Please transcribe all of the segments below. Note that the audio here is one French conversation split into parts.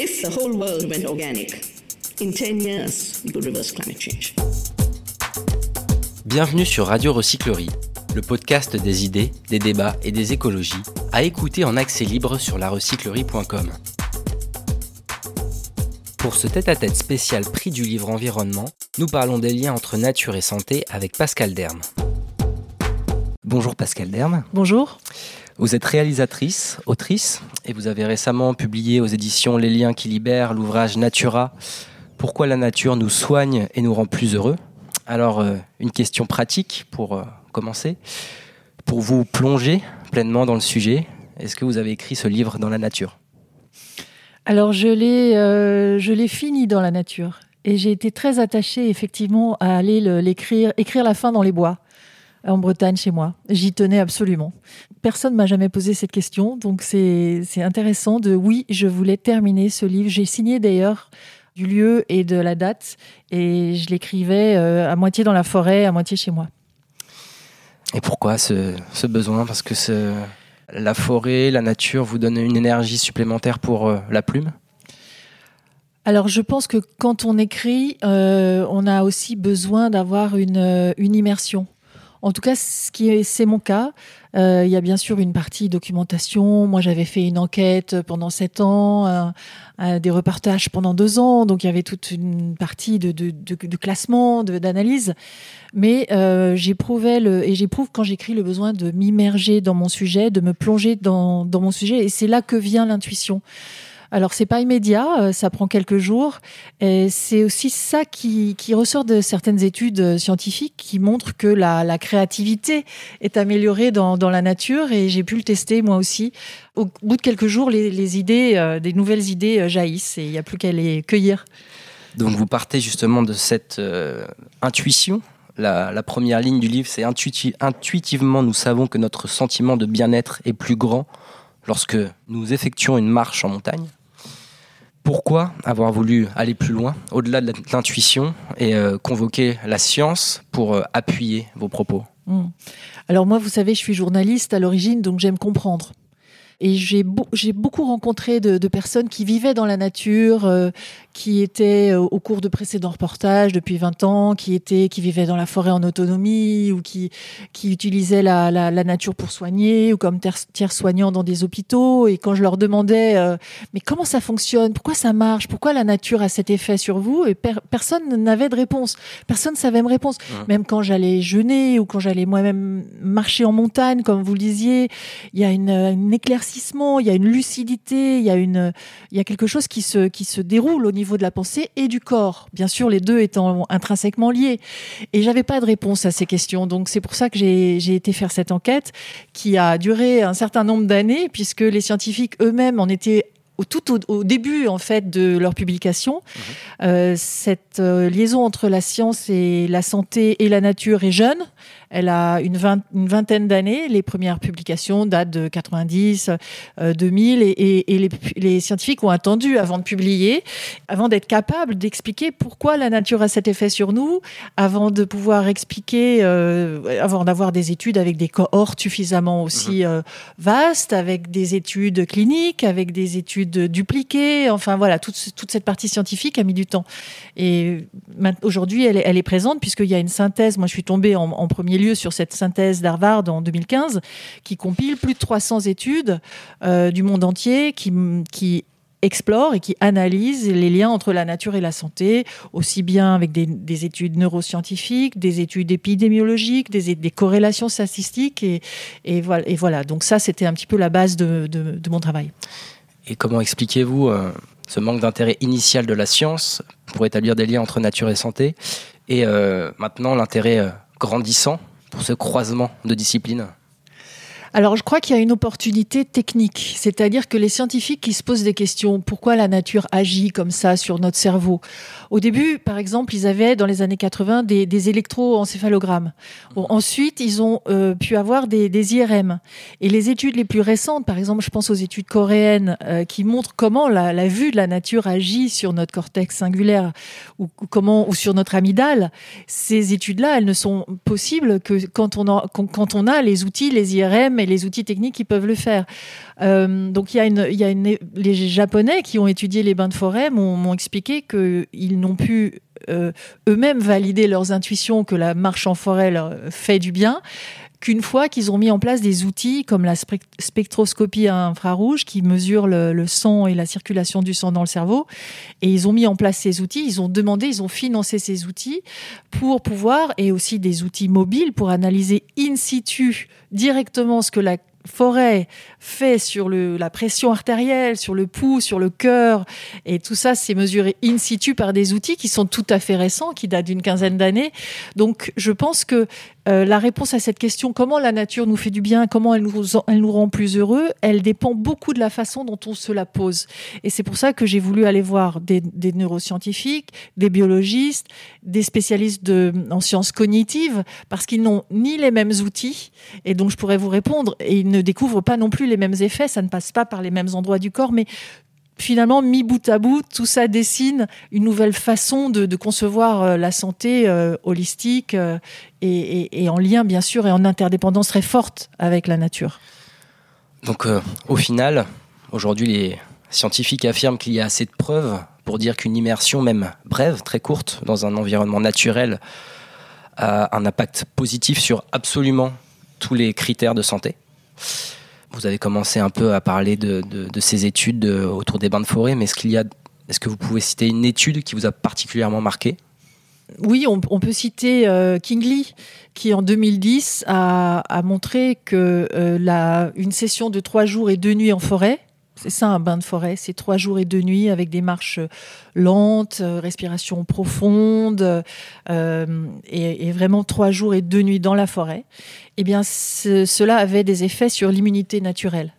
If the whole world went organic, in 10 years, we could reverse climate change. Bienvenue sur Radio Recyclerie, le podcast des idées, des débats et des écologies, à écouter en accès libre sur larecyclerie.com. Pour ce tête-à-tête spécial prix du livre environnement, nous parlons des liens entre nature et santé avec Pascal Derme. Bonjour Pascal Derme. Bonjour. Vous êtes réalisatrice, autrice, et vous avez récemment publié aux éditions Les liens qui libèrent l'ouvrage Natura, Pourquoi la nature nous soigne et nous rend plus heureux? Alors, euh, une question pratique pour euh, commencer. Pour vous plonger pleinement dans le sujet, est-ce que vous avez écrit ce livre dans la nature? Alors, je l'ai, euh, je l'ai fini dans la nature. Et j'ai été très attachée, effectivement, à aller l'écrire, écrire la fin dans les bois en Bretagne chez moi. J'y tenais absolument. Personne m'a jamais posé cette question, donc c'est intéressant de oui, je voulais terminer ce livre. J'ai signé d'ailleurs du lieu et de la date et je l'écrivais euh, à moitié dans la forêt, à moitié chez moi. Et pourquoi ce, besoin? Parce que la forêt, la nature vous donne une énergie supplémentaire pour euh, la plume? Alors je pense que quand on écrit, euh, on a aussi besoin d'avoir une, une immersion. En tout cas, c'est mon cas. Euh, il y a bien sûr une partie documentation. Moi, j'avais fait une enquête pendant sept ans, des reportages pendant deux ans. Donc, il y avait toute une partie de, de, classement, d'analyse. Mais euh, j'éprouvais et j'éprouve quand j'écris le besoin de m'immerger dans mon sujet, de me plonger dans mon sujet. Et c'est là que vient l'intuition. Alors c'est pas immédiat, euh, ça prend quelques jours. Et c'est aussi ça qui, ressort de certaines études euh, scientifiques qui montrent que la, créativité est améliorée dans, la nature et j'ai pu le tester moi aussi. Au bout de quelques jours, les, idées, euh, des nouvelles idées jaillissent et il n'y a plus qu'à les cueillir. Donc vous partez justement de cette intuition la, la, première ligne du livre, c'est intuitivement, nous savons que notre sentiment de bien-être est plus grand lorsque nous effectuons une marche en montagne pourquoi avoir voulu aller plus loin, au-delà de l'intuition, et euh, convoquer la science pour euh, appuyer vos propos? Hmm. Alors moi, vous savez, je suis journaliste à l'origine, donc j'aime comprendre. Et j'ai beaucoup rencontré de, personnes qui vivaient dans la nature, euh, qui étaient euh, au cours de précédents reportages depuis 20 ans, qui étaient, qui vivaient dans la forêt en autonomie ou qui, qui utilisaient la, la, la nature pour soigner ou comme tiers soignants dans des hôpitaux. Et quand je leur demandais, euh, mais comment ça fonctionne, pourquoi ça marche, pourquoi la nature a cet effet sur vous, et personne n'avait de réponse. Personne ne savait me répondre. Même quand j'allais jeûner ou quand j'allais moi-même marcher en montagne, comme vous le disiez, il y a une, une éclaircie il y a une lucidité, il y a, une, il y a quelque chose qui se, qui se déroule au niveau de la pensée et du corps. Bien sûr, les deux étant intrinsèquement liés. Et j'avais pas de réponse à ces questions. Donc c'est pour ça que j'ai été faire cette enquête qui a duré un certain nombre d'années puisque les scientifiques eux-mêmes en étaient au, tout au, début en fait de leur publication. Mmh. Euh, cette euh, liaison entre la science et la santé et la nature est jeune. Elle a une, vingtaine d'années. Les premières publications datent de 90, 2000, euh, et, les, scientifiques ont attendu avant de publier, avant d'être capables d'expliquer pourquoi la nature a cet effet sur nous, avant de pouvoir expliquer, euh, avant d'avoir des études avec des cohortes suffisamment aussi mhm. euh, vastes, avec des études cliniques, avec des études dupliquées. Enfin voilà, toute, cette partie scientifique a mis du temps. Et aujourd'hui, elle, est présente puisqu'il y a une synthèse. Moi, je suis tombée en, en premier lieu sur cette synthèse d'Harvard en 2015, qui compile plus de 300 études euh, du monde entier qui, qui explore et qui analyse les liens entre la nature et la santé, aussi bien avec des, études neuroscientifiques, des études épidémiologiques, des, des corrélations statistiques. Et, et, voilà, donc ça, c'était un petit peu la base de, de, mon travail. Et comment expliquez-vous euh, ce manque d'intérêt initial de la science pour établir des liens entre nature et santé et euh, maintenant l'intérêt grandissant pour ce croisement de disciplines alors, je crois qu'il y a une opportunité technique, c'est-à-dire que les scientifiques qui se posent des questions, pourquoi la nature agit comme ça sur notre cerveau? Au début, par exemple, ils avaient dans les années 80 des, électroencéphalogrammes. Ensuite, ils ont euh, pu avoir des, IRM. Et les études les plus récentes, par exemple, je pense aux études coréennes euh, qui montrent comment la, vue de la nature agit sur notre cortex singulaire ou, comment ou sur notre amygdale. Ces études-là, elles ne sont possibles que quand on a les outils, les IRM et les outils techniques qui peuvent le faire. Euh, donc il y a les Japonais qui ont étudié les bains de forêt m'ont expliqué qu'ils n'ont pu euh, eux-mêmes valider leurs intuitions que la marche en forêt fait du bien qu'une fois qu'ils ont mis en place des outils comme la spectroscopie infrarouge qui mesure le, sang et la circulation du sang dans le cerveau, et ils ont mis en place ces outils, ils ont demandé, ils ont financé ces outils pour pouvoir, et aussi des outils mobiles pour analyser in situ directement ce que la forêt fait sur la pression artérielle, sur le pouls, sur le cœur, et tout ça, c'est mesuré in situ par des outils qui sont tout à fait récents, qui datent d'une quinzaine d'années. Donc, je pense que euh, la réponse à cette question, comment la nature nous fait du bien, comment elle nous, elle nous rend plus heureux, elle dépend beaucoup de la façon dont on se la pose. Et c'est pour ça que j'ai voulu aller voir des, neuroscientifiques, des biologistes, des spécialistes de, en sciences cognitives, parce qu'ils n'ont ni les mêmes outils, et donc je pourrais vous répondre, et ils ne découvrent pas non plus les mêmes effets, ça ne passe pas par les mêmes endroits du corps, mais finalement, mis bout à bout, tout ça dessine une nouvelle façon de, concevoir euh, la santé euh, holistique euh, et, en lien, bien sûr, et en interdépendance très forte avec la nature. Donc, au final, aujourd'hui, les scientifiques affirment qu'il y a assez de preuves pour dire qu'une immersion, même brève, très courte, dans un environnement naturel, a un impact positif sur absolument tous les critères de santé. Vous avez commencé un peu à parler de, ces études autour des bains de forêt, mais est-ce qu'il y a, est-ce que vous pouvez citer une étude qui vous a particulièrement marqué? Oui, on, peut citer euh, King Lee, qui en 2010 a, montré que euh, session de trois jours et deux nuits en forêt, c'est ça un bain de forêt, c'est trois jours et deux nuits avec des marches lentes, euh, respiration profonde, et, vraiment trois jours et deux nuits dans la forêt. Eh bien, cela avait des effets sur l'immunité naturelle,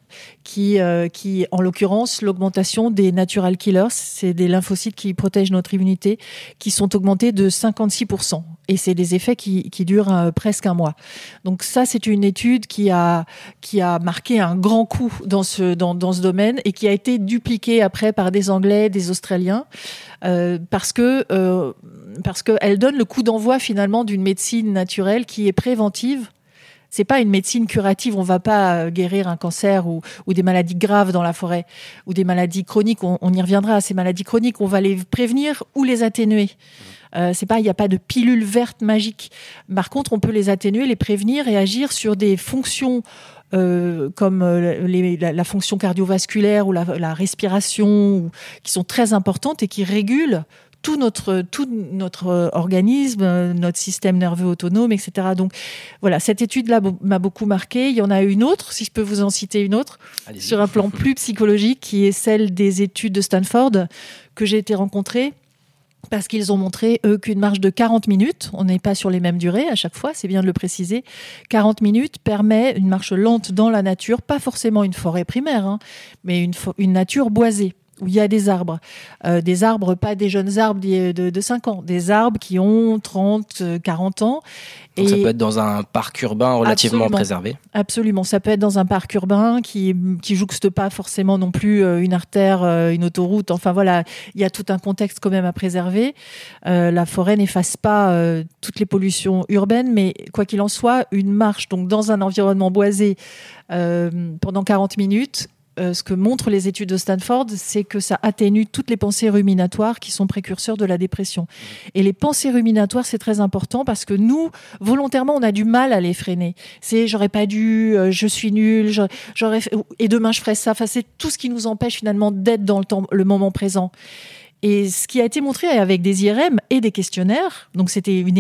qui, euh, qui en l'occurrence, l'augmentation des natural killers, c'est des lymphocytes qui protègent notre immunité, qui sont augmentés de 56%. Et c'est des effets qui, durent euh, presque un mois. Donc ça, c'est une étude qui a, qui a marqué un grand coup dans ce, dans, dans ce domaine et qui a été dupliquée après par des Anglais, des Australiens, euh, parce que parce qu'elle donne le coup d'envoi finalement d'une médecine naturelle qui est préventive c'est pas une médecine curative. On va pas euh, guérir un cancer ou, des maladies graves dans la forêt ou des maladies chroniques. On, y reviendra à ces maladies chroniques. On va les prévenir ou les atténuer. Euh, c'est pas, il n'y a pas de pilule verte magique. Par contre, on peut les atténuer, les prévenir et agir sur des fonctions euh, comme la, fonction cardiovasculaire ou la respiration, qui sont très importantes et qui régulent tout notre, tout notre organisme, notre système nerveux autonome, etc. Donc voilà, cette étude-là m'a beaucoup marqué. Il y en a une autre, si je peux vous en citer une autre, sur un plan plus psychologique, qui est celle des études de Stanford que j'ai été rencontrée parce qu'ils ont montré, eux, qu'une marche de 40 minutes, on n'est pas sur les mêmes durées à chaque fois, c'est bien de le préciser, 40 minutes permet une marche lente dans la nature, pas forcément une forêt primaire, hein, mais une, une nature boisée où il y a des arbres. Euh, des arbres, pas des jeunes arbres de, de, 5 ans, des arbres qui ont 30, 40 ans. Et ça peut être dans un parc urbain relativement préservé Absolument, ça peut être dans un parc urbain qui, qui jouxte pas forcément non plus euh, une artère, euh, une autoroute. Enfin voilà, il y a tout un contexte quand même à préserver. la forêt n'efface pas toutes les pollutions urbaines, mais quoi qu'il en soit, une marche donc dans un environnement boisé pendant 40 minutes euh, ce que montrent les études de Stanford, c'est que ça atténue toutes les pensées ruminatoires qui sont précurseurs de la dépression. Et les pensées ruminatoires, c'est très important parce que nous, volontairement, on a du mal à les freiner. C'est j'aurais pas dû, euh, je suis nul, j'aurais et demain je ferai ça. Enfin, c'est tout ce qui nous empêche finalement d'être dans le, temps, le moment présent. Et ce qui a été montré avec des IRM et des questionnaires, donc c'était une,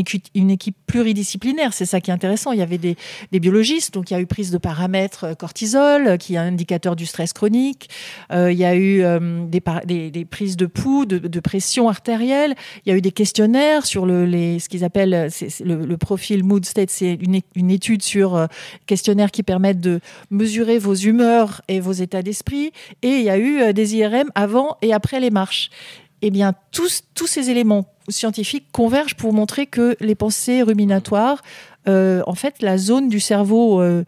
équipe pluridisciplinaire, c'est ça qui est intéressant. Il y avait des, biologistes, donc il y a eu prise de paramètres euh, cortisol, euh, qui est un indicateur du stress chronique. Euh, il y a eu des, prises de pouls, de, pression artérielle. Il y a eu des questionnaires sur le, les, ce qu'ils appellent le, profil mood state. C'est une, étude sur questionnaires qui permettent de mesurer vos humeurs et vos états d'esprit. Et il y a eu des IRM avant et après les marches eh bien, tous, tous ces éléments scientifiques convergent pour montrer que les pensées ruminatoires, euh, en fait, la zone du cerveau euh,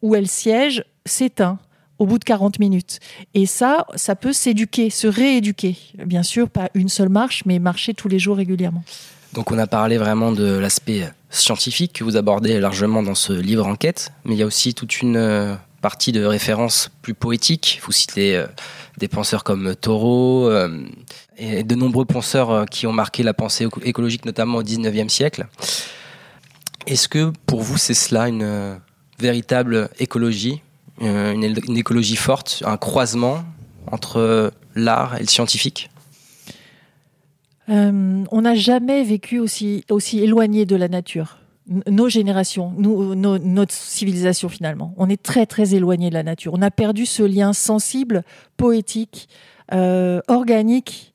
où elles siègent s'éteint au bout de 40 minutes. Et ça, ça peut s'éduquer, se rééduquer. Bien sûr, pas une seule marche, mais marcher tous les jours régulièrement. Donc on a parlé vraiment de l'aspect scientifique que vous abordez largement dans ce livre enquête, mais il y a aussi toute une euh, partie de références plus poétiques. Vous citez des penseurs comme Thoreau et de nombreux penseurs qui ont marqué la pensée écologique, notamment au 19e siècle. Est-ce que pour vous c'est cela une véritable écologie, une, une écologie forte, un croisement entre l'art et le scientifique? Euh, on n'a jamais vécu aussi, aussi éloigné de la nature. nos générations, notre civilisation finalement, on est très très éloigné de la nature. On a perdu ce lien sensible, poétique, euh, organique euh,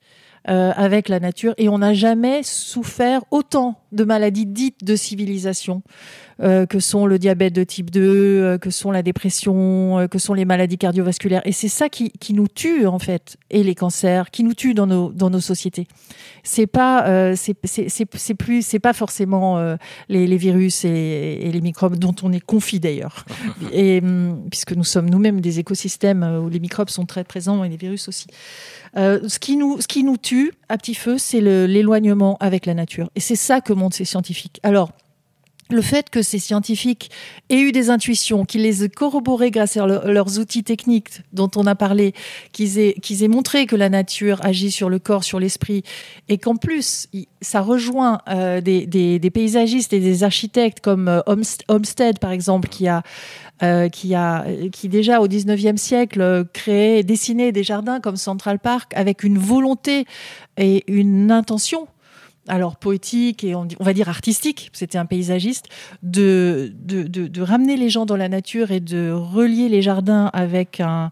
avec la nature et on n'a jamais souffert autant de maladies dites de civilisation euh, que sont le diabète de type 2, euh, que sont la dépression, euh, que sont les maladies cardiovasculaires. Et c'est ça qui, qui, nous tue en fait, et les cancers, qui nous tue dans nos, dans nos sociétés. C'est pas, c'est plus, c'est pas forcément les, les, virus et, et, les microbes dont on est confit d'ailleurs, et hum, puisque nous sommes nous-mêmes des écosystèmes où les microbes sont très présents et les virus aussi. Ce, qui nous, ce qui nous tue à petit feu, c'est l'éloignement avec la nature. Et c'est ça que montrent ces scientifiques. Alors, le fait que ces scientifiques aient eu des intuitions, qu'ils les aient corroborées grâce à leurs outils techniques dont on a parlé, qu'ils aient, qu'ils aient montré que la nature agit sur le corps, sur l'esprit, et qu'en plus, ça rejoint euh, des, paysagistes et des architectes comme euh, Homestead, par exemple, qui a, euh, qui a, qui déjà au 19e siècle créé, dessiné des jardins comme Central Park avec une volonté et une intention alors poétique et on, va dire artistique, c'était un paysagiste, de, de, ramener les gens dans la nature et de relier les jardins avec un,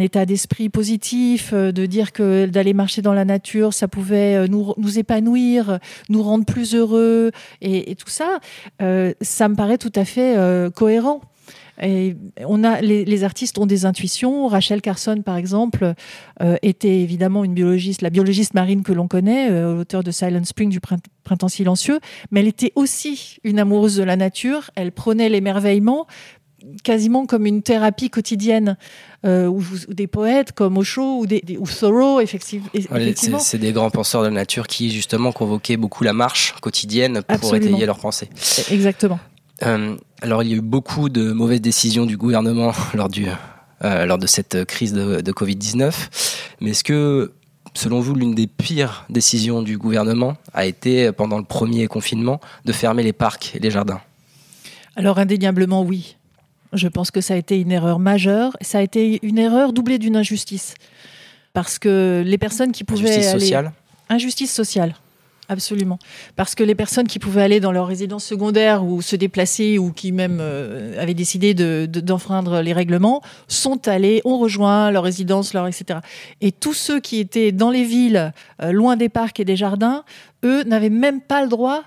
état d'esprit positif, euh, de dire que d'aller marcher dans la nature, ça pouvait euh, nous, nous épanouir, nous rendre plus heureux, et, tout ça, euh, ça me paraît tout à fait cohérent. Et on a, les, artistes ont des intuitions. Rachel Carson, par exemple, euh, était évidemment une biologiste, la biologiste marine que l'on connaît, euh, l'auteur de Silent Spring du Printemps silencieux, mais elle était aussi une amoureuse de la nature. Elle prenait l'émerveillement quasiment comme une thérapie quotidienne, euh, ou, des poètes comme Osho ou, des, ou Thoreau, effectivement. c'est des grands penseurs de la nature qui justement convoquaient beaucoup la marche quotidienne pour étayer leurs pensées. Exactement. Euh, alors, il y a eu beaucoup de mauvaises décisions du gouvernement lors, du, euh, lors de cette crise de, de Covid-19. Mais est-ce que, selon vous, l'une des pires décisions du gouvernement a été, pendant le premier confinement, de fermer les parcs et les jardins? Alors, indéniablement, oui. Je pense que ça a été une erreur majeure. Ça a été une erreur doublée d'une injustice. Parce que les personnes qui pouvaient. Injustice sociale? Injustice sociale. Absolument. Parce que les personnes qui pouvaient aller dans leur résidence secondaire ou se déplacer ou qui même euh, avaient décidé d'enfreindre les règlements sont allés, ont rejoint leur résidence, leur etc. Et tous ceux qui étaient dans les villes, euh, loin des parcs et des jardins, eux n'avaient même pas le droit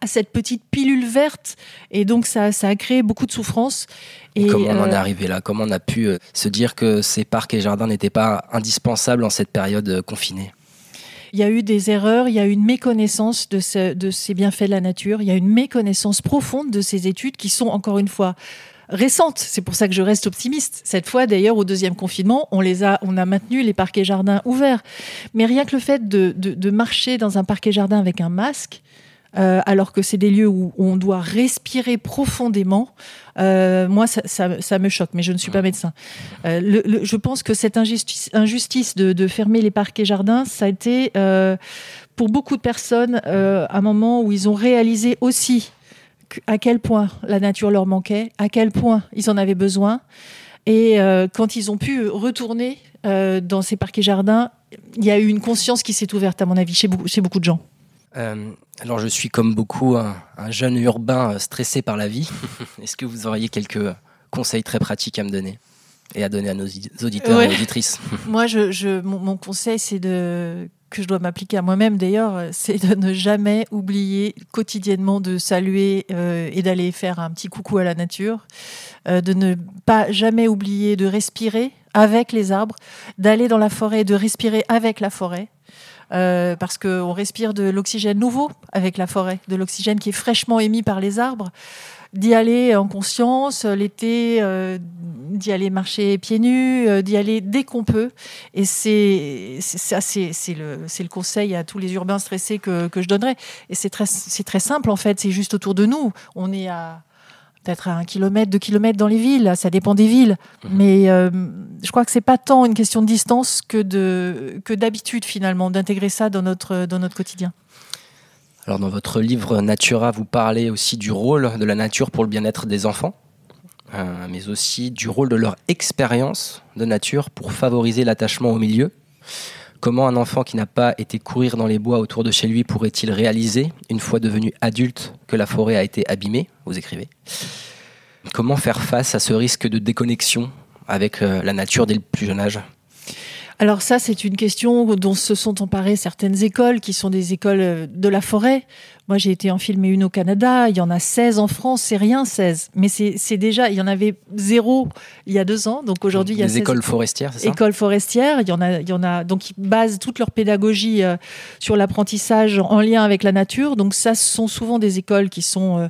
à cette petite pilule verte. Et donc, ça, ça a créé beaucoup de souffrance. Et comment on en est euh, arrivé là? Comment on a pu se dire que ces parcs et jardins n'étaient pas indispensables en cette période confinée? Il y a eu des erreurs, il y a eu une méconnaissance de, ces bienfaits de la nature, il y a une méconnaissance profonde de ces études qui sont encore une fois récentes. C'est pour ça que je reste optimiste. Cette fois, d'ailleurs, au deuxième confinement, on les a, on a maintenu les parcs et jardins ouverts. Mais rien que le fait de marcher dans un parc et jardin avec un masque, euh, alors que c'est des lieux où on doit respirer profondément. Euh, moi, ça, me choque, mais je ne suis pas médecin. Euh, je pense que cette injustice, injustice de, fermer les parcs et jardins, ça a été pour beaucoup de personnes un moment où ils ont réalisé aussi à quel point la nature leur manquait, à quel point ils en avaient besoin. Et quand ils ont pu retourner dans ces parcs et jardins, il y a eu une conscience qui s'est ouverte, à mon avis, chez beaucoup de gens. Euh, alors je suis comme beaucoup un, jeune urbain euh, stressé par la vie. Est-ce que vous auriez quelques conseils très pratiques à me donner et à donner à nos auditeurs et auditrices? Moi, je, mon, conseil, c'est de que je dois m'appliquer à moi-même d'ailleurs, euh, c'est de ne jamais oublier quotidiennement de saluer et d'aller faire un petit coucou à la nature, de ne pas jamais oublier de respirer avec les arbres, d'aller dans la forêt et de respirer avec la forêt. Euh, parce qu'on respire de l'oxygène nouveau avec la forêt, de l'oxygène qui est fraîchement émis par les arbres d'y aller en conscience, l'été, euh, d'y aller marcher pieds nus, euh, d'y aller dès qu'on peut. Et c'est ça, c'est le, le conseil à tous les urbains stressés que, que je donnerais. Et c'est très, très simple en fait, c'est juste autour de nous. On est à peut-être à un kilomètre, deux kilomètres dans les villes, ça dépend des villes. Mmh. Mais euh, je crois que c'est pas tant une question de distance que de que d'habitude finalement d'intégrer ça dans notre dans notre quotidien. Alors dans votre livre Natura, vous parlez aussi du rôle de la nature pour le bien-être des enfants, euh, mais aussi du rôle de leur expérience de nature pour favoriser l'attachement au milieu. Comment un enfant qui n'a pas été courir dans les bois autour de chez lui pourrait-il réaliser, une fois devenu adulte, que la forêt a été abîmée Vous écrivez? Comment faire face à ce risque de déconnexion avec euh, la nature dès le plus jeune âge? Alors ça, c'est une question dont se sont emparées certaines écoles, qui sont des écoles euh, de la forêt. Moi, j'ai été en filmer une au Canada. Il y en a 16 en France. C'est rien, 16. Mais c'est déjà, il y en avait zéro il y a deux ans. Donc aujourd'hui, il y a des écoles forestières, c'est ça? Écoles forestières. Il y en a, il y en a. Donc ils basent toute leur pédagogie euh, sur l'apprentissage en lien avec la nature. Donc ça, ce sont souvent des écoles qui sont euh,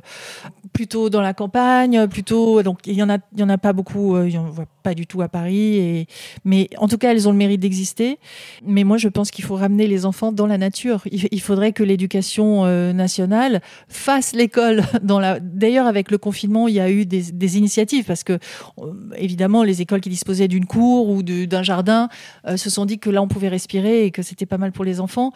plutôt dans la campagne, plutôt. Donc il y en a, il y en a pas beaucoup. il y en voit pas du tout à Paris. Et, mais en tout cas, elles ont le mérite d'exister. Mais moi, je pense qu'il faut ramener les enfants dans la nature. Il, faudrait que l'éducation nationale fasse l'école. Dans la... D'ailleurs, avec le confinement, il y a eu des, initiatives parce que, euh, évidemment, les écoles qui disposaient d'une cour ou d'un jardin euh, se sont dit que là, on pouvait respirer et que c'était pas mal pour les enfants.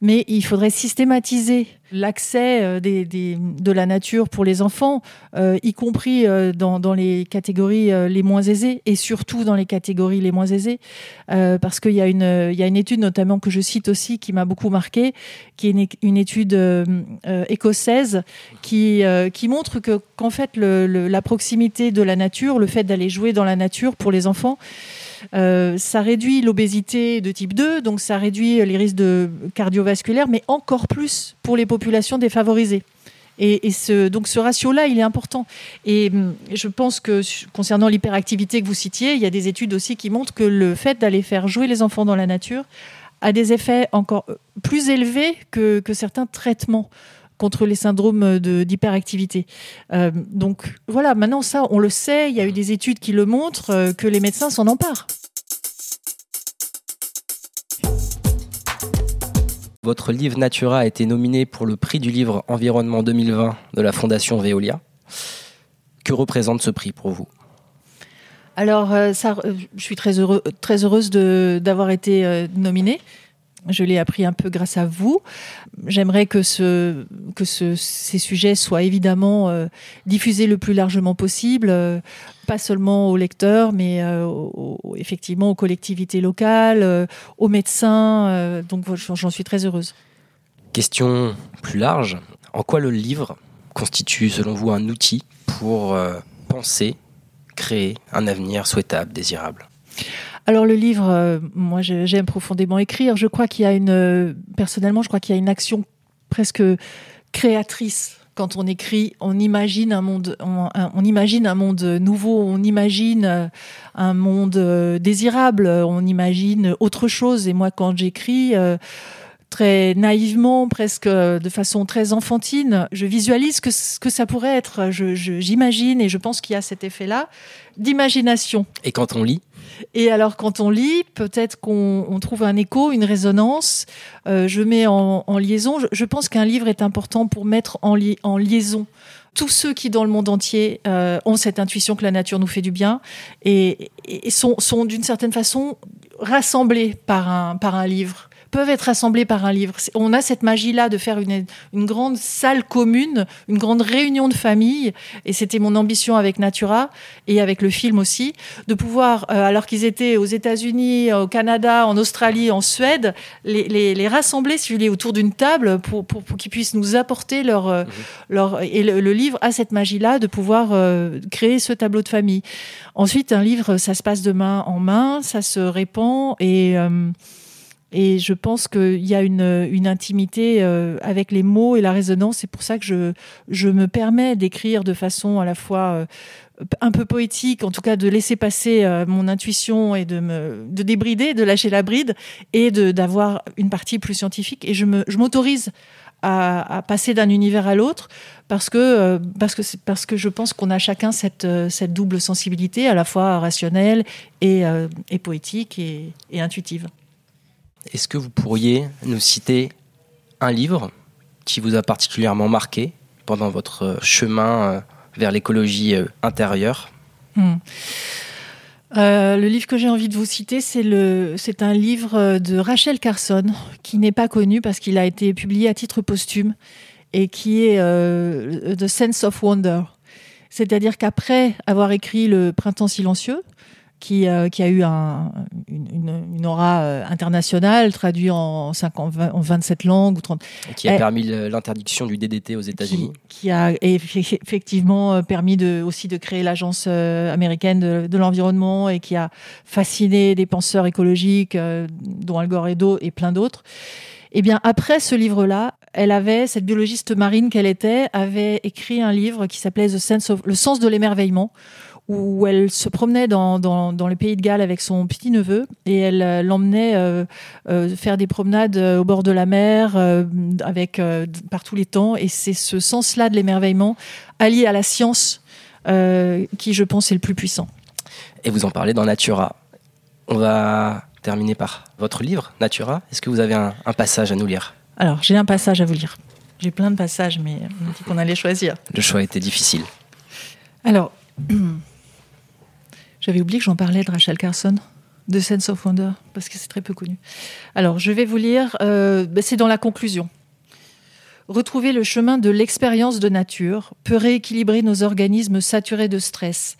Mais il faudrait systématiser l'accès euh, de la nature pour les enfants, euh, y compris euh, dans, les catégories les moins aisées et surtout dans les catégories les moins aisées, parce qu'il y, a une, étude notamment que je cite aussi qui m'a beaucoup marqué, qui est une, étude écossaise qui, montre que qu'en fait la proximité de la nature, le fait d'aller jouer dans la nature pour les enfants, euh, ça réduit l'obésité de type 2, donc ça réduit les risques cardiovasculaires, mais encore plus pour les populations défavorisées. Et, donc ce ratio-là, il est important. Et hum, je pense que concernant l'hyperactivité que vous citiez, il y a des études aussi qui montrent que le fait d'aller faire jouer les enfants dans la nature a des effets encore euh, plus élevés que certains traitements contre les syndromes d'hyperactivité. Euh, donc voilà, maintenant ça, on le sait, il y a eu des études qui le montrent, euh, que les médecins s'en emparent. Votre livre Natura a été nominé pour le prix du livre Environnement 2020 de la Fondation Veolia. Que représente ce prix pour vous? Alors, euh, ça, je suis très, heureux, très heureuse d'avoir été nominée. Je l'ai appris un peu grâce à vous. J'aimerais que, ce, que ce, ces sujets soient évidemment euh, diffusés le plus largement possible, euh, pas seulement aux lecteurs, mais euh, effectivement aux collectivités locales, aux médecins. donc j'en suis très heureuse. Question plus large, en quoi le livre constitue selon vous un outil pour penser, créer un avenir souhaitable, désirable? Alors le livre, euh, moi j'aime profondément écrire. Je crois qu'il y a une, euh, personnellement, je crois qu'il y a une action presque créatrice quand on écrit. On imagine un monde, on, imagine un monde nouveau, on imagine euh, un monde désirable, on imagine autre chose. Et moi, quand j'écris très naïvement, presque de façon très enfantine. Je visualise que, ce que ça pourrait être. J'imagine et je pense qu'il y a cet effet-là d'imagination. Et quand on lit et alors, quand on lit, peut-être qu'on trouve un écho, une résonance. Euh, je mets en, liaison. Je, pense qu'un livre est important pour mettre en, en liaison tous ceux qui, dans le monde entier, euh, ont cette intuition que la nature nous fait du bien et, sont, sont d'une certaine façon rassemblés par un, par un livre peuvent être rassemblés par un livre. On a cette magie-là de faire une, une, grande salle commune, une grande réunion de famille, et c'était mon ambition avec Natura et avec le film aussi, de pouvoir, euh, alors qu'ils étaient aux États-Unis, au Canada, en Australie, en Suède, les, les, les rassembler, si vous voulez, autour d'une table pour, pour, pour qu'ils puissent nous apporter leur, euh, mhm. leur et le, livre a cette magie-là de pouvoir euh, créer ce tableau de famille. Ensuite, un livre, ça se passe de main en main, ça se répand et et je pense qu'il y a une, intimité euh, avec les mots et la résonance. C'est pour ça que je, me permets d'écrire de façon à la fois euh, un peu poétique, en tout cas de laisser passer euh, mon intuition et de débrider, de lâcher la bride et d'avoir une partie plus scientifique. Et je m'autorise à, passer d'un univers à l'autre parce que parce que je pense qu'on a chacun cette double sensibilité à la fois rationnelle et, poétique et intuitive. Est-ce que vous pourriez nous citer un livre qui vous a particulièrement marqué pendant votre chemin vers l'écologie intérieure? Hmm. Euh, le livre que j'ai envie de vous citer, c'est un livre de Rachel Carson qui n'est pas connu parce qu'il a été publié à titre posthume et qui est euh, The Sense of Wonder. C'est-à-dire qu'après avoir écrit Le Printemps silencieux, qui, euh, qui a eu un, une, une, aura euh, internationale, traduit en, 50, en 27 langues ou 30. Et qui a et, permis l'interdiction du DDT aux États-Unis. Qui, qui, a effectivement euh, permis de, aussi de créer l'Agence américaine de, de l'environnement et qui a fasciné des penseurs écologiques, dont Al Gore et, et plein d'autres. Eh bien, après ce livre-là, elle avait, cette biologiste marine qu'elle était, avait écrit un livre qui s'appelait The Sense of, Le sens de l'émerveillement, où elle se promenait dans, dans, dans, le pays de Galles avec son petit neveu et elle euh, l'emmenait euh, euh, faire des promenades au bord de la mer euh, avec euh, par tous les temps et c'est ce sens-là de l'émerveillement allié à la science qui je pense est le plus puissant. Et vous en parlez dans Natura. On va terminer par votre livre Natura. Est-ce que vous avez un, un passage à nous lire? Alors j'ai un passage à vous lire. J'ai plein de passages mais on dit qu'on allait choisir. Le choix était difficile. Alors J'avais oublié que j'en parlais de Rachel Carson, de Sense of Wonder, parce que c'est très peu connu. Alors, je vais vous lire, euh, c'est dans la conclusion. Retrouver le chemin de l'expérience de nature peut rééquilibrer nos organismes saturés de stress,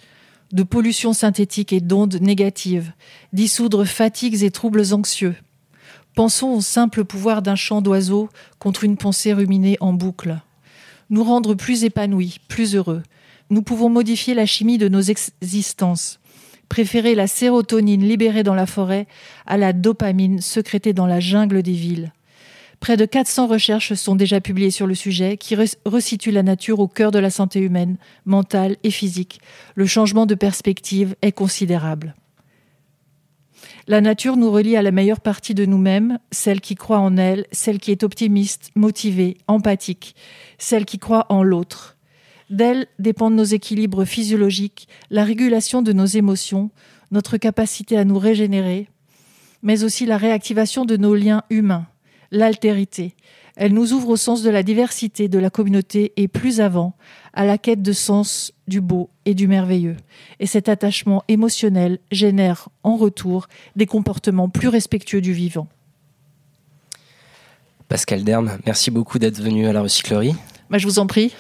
de pollution synthétique et d'ondes négatives, dissoudre fatigues et troubles anxieux. Pensons au simple pouvoir d'un chant d'oiseau contre une pensée ruminée en boucle. Nous rendre plus épanouis, plus heureux. Nous pouvons modifier la chimie de nos existences préférer la sérotonine libérée dans la forêt à la dopamine sécrétée dans la jungle des villes. Près de 400 recherches sont déjà publiées sur le sujet qui resituent la nature au cœur de la santé humaine, mentale et physique. Le changement de perspective est considérable. La nature nous relie à la meilleure partie de nous-mêmes, celle qui croit en elle, celle qui est optimiste, motivée, empathique, celle qui croit en l'autre. D'elle dépendent nos équilibres physiologiques, la régulation de nos émotions, notre capacité à nous régénérer, mais aussi la réactivation de nos liens humains, l'altérité. Elle nous ouvre au sens de la diversité de la communauté et plus avant, à la quête de sens du beau et du merveilleux. Et cet attachement émotionnel génère en retour des comportements plus respectueux du vivant. Pascal Derme, merci beaucoup d'être venu à la recyclerie. Bah, je vous en prie.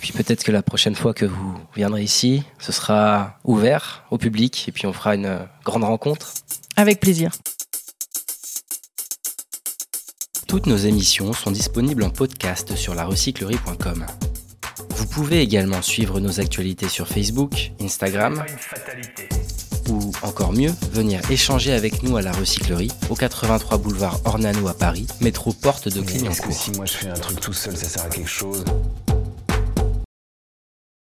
Puis peut-être que la prochaine fois que vous viendrez ici, ce sera ouvert au public et puis on fera une grande rencontre. Avec plaisir. Toutes nos émissions sont disponibles en podcast sur larecyclerie.com. Vous pouvez également suivre nos actualités sur Facebook, Instagram ou encore mieux, venir échanger avec nous à la recyclerie au 83 boulevard Ornano à Paris, métro porte de Clignancourt. Si moi je fais un truc tout seul, ça sert à quelque chose?